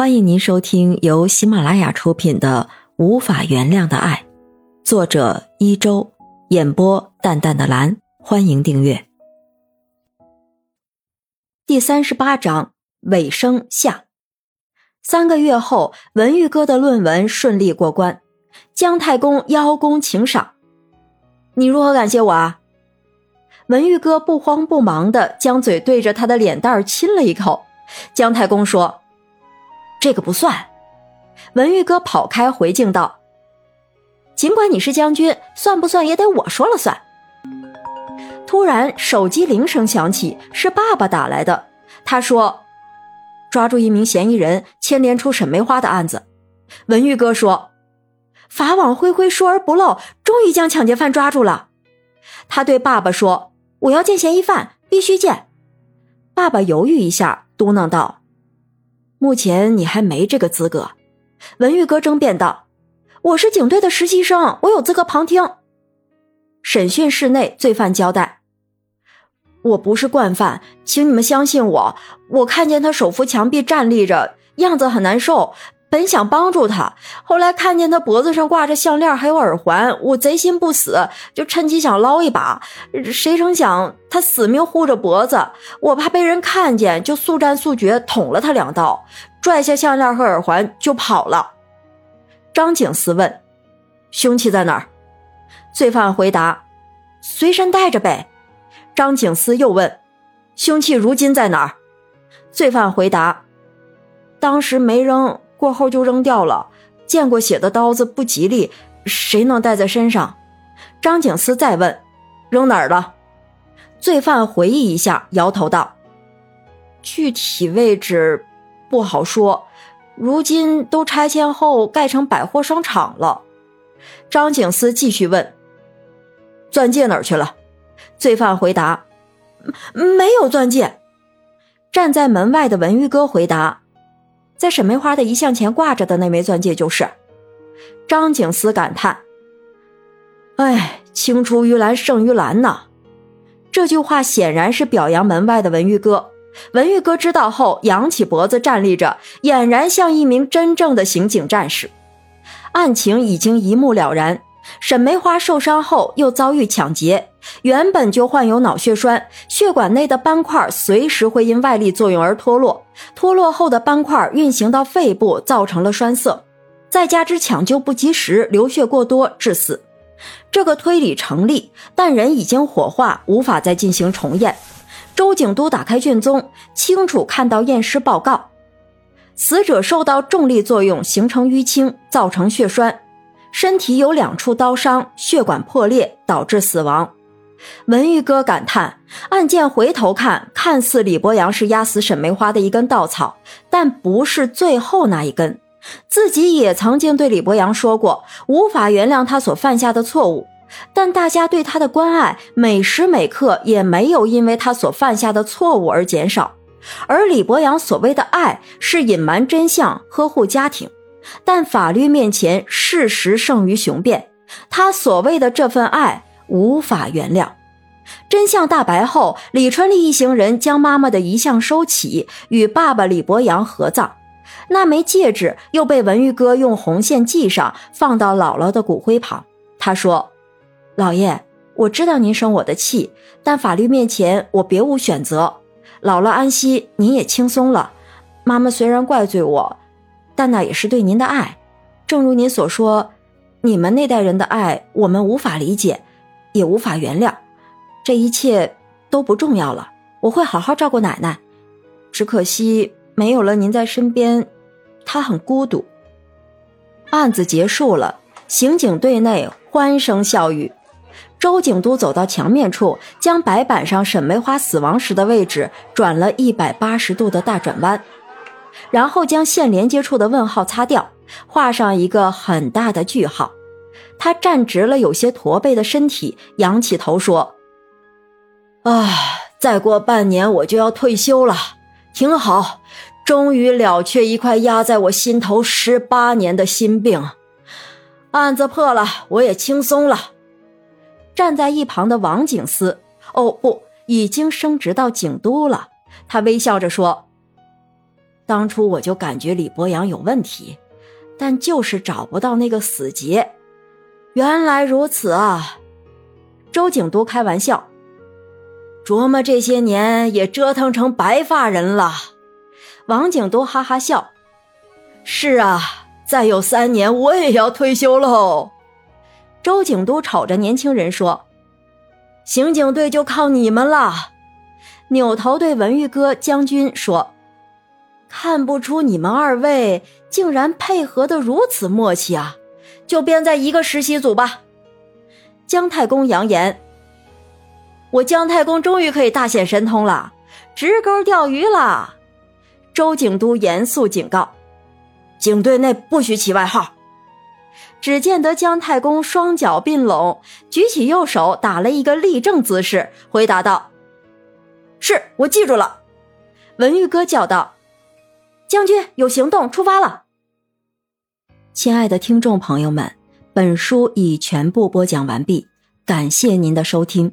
欢迎您收听由喜马拉雅出品的《无法原谅的爱》，作者一周，演播淡淡的蓝。欢迎订阅。第三十八章尾声下。三个月后，文玉哥的论文顺利过关，姜太公邀功请赏。你如何感谢我啊？文玉哥不慌不忙的将嘴对着他的脸蛋亲了一口。姜太公说。这个不算，文玉哥跑开回敬道：“尽管你是将军，算不算也得我说了算。”突然，手机铃声响起，是爸爸打来的。他说：“抓住一名嫌疑人，牵连出沈梅花的案子。”文玉哥说：“法网恢恢，疏而不漏，终于将抢劫犯抓住了。”他对爸爸说：“我要见嫌疑犯，必须见。”爸爸犹豫一下，嘟囔道。目前你还没这个资格，文玉哥争辩道：“我是警队的实习生，我有资格旁听。”审讯室内，罪犯交代：“我不是惯犯，请你们相信我。我看见他手扶墙壁站立着，样子很难受。”本想帮助他，后来看见他脖子上挂着项链还有耳环，我贼心不死，就趁机想捞一把。谁成想他死命护着脖子，我怕被人看见，就速战速决捅了他两刀，拽下项链和耳环就跑了。张警司问：“凶器在哪儿？”罪犯回答：“随身带着呗。”张警司又问：“凶器如今在哪儿？”罪犯回答：“当时没扔。”过后就扔掉了。见过血的刀子不吉利，谁能带在身上？张警司再问：“扔哪儿了？”罪犯回忆一下，摇头道：“具体位置不好说。如今都拆迁后盖成百货商场了。”张警司继续问：“钻戒哪儿去了？”罪犯回答：“没有钻戒。”站在门外的文玉哥回答。在沈梅花的遗像前挂着的那枚钻戒就是。张景思感叹：“哎，青出于蓝胜于蓝呐！”这句话显然是表扬门外的文玉哥。文玉哥知道后，扬起脖子站立着，俨然像一名真正的刑警战士。案情已经一目了然。沈梅花受伤后又遭遇抢劫，原本就患有脑血栓，血管内的斑块随时会因外力作用而脱落，脱落后的斑块运行到肺部，造成了栓塞，再加之抢救不及时，流血过多致死。这个推理成立，但人已经火化，无法再进行重验。周景都打开卷宗，清楚看到验尸报告，死者受到重力作用形成淤青，造成血栓。身体有两处刀伤，血管破裂导致死亡。文玉哥感叹：案件回头看，看似李博阳是压死沈梅花的一根稻草，但不是最后那一根。自己也曾经对李博阳说过，无法原谅他所犯下的错误，但大家对他的关爱，每时每刻也没有因为他所犯下的错误而减少。而李博阳所谓的爱，是隐瞒真相，呵护家庭。但法律面前，事实胜于雄辩。他所谓的这份爱无法原谅。真相大白后，李春丽一行人将妈妈的遗像收起，与爸爸李博阳合葬。那枚戒指又被文玉哥用红线系上，放到姥姥的骨灰旁。他说：“姥爷，我知道您生我的气，但法律面前我别无选择。姥姥安息，您也轻松了。妈妈虽然怪罪我。”但那也是对您的爱，正如您所说，你们那代人的爱，我们无法理解，也无法原谅。这一切都不重要了，我会好好照顾奶奶。只可惜没有了您在身边，她很孤独。案子结束了，刑警队内欢声笑语。周景都走到墙面处，将白板上沈梅花死亡时的位置转了一百八十度的大转弯。然后将线连接处的问号擦掉，画上一个很大的句号。他站直了有些驼背的身体，仰起头说：“啊，再过半年我就要退休了，挺好，终于了却一块压在我心头十八年的心病。案子破了，我也轻松了。”站在一旁的王警司，哦不，已经升职到警督了。他微笑着说。当初我就感觉李博阳有问题，但就是找不到那个死结。原来如此啊！周景都开玩笑，琢磨这些年也折腾成白发人了。王景都哈哈笑：“是啊，再有三年我也要退休喽。”周景都瞅着年轻人说：“刑警队就靠你们了。”扭头对文玉哥将军说：“看不出你们二位竟然配合的如此默契啊！就编在一个实习组吧。”姜太公扬言：“我姜太公终于可以大显神通了，直钩钓鱼了。”周景都严肃警告：“警队内不许起外号。”只见得姜太公双脚并拢，举起右手打了一个立正姿势，回答道。是我记住了，文玉哥叫道：“将军有行动，出发了。”亲爱的听众朋友们，本书已全部播讲完毕，感谢您的收听。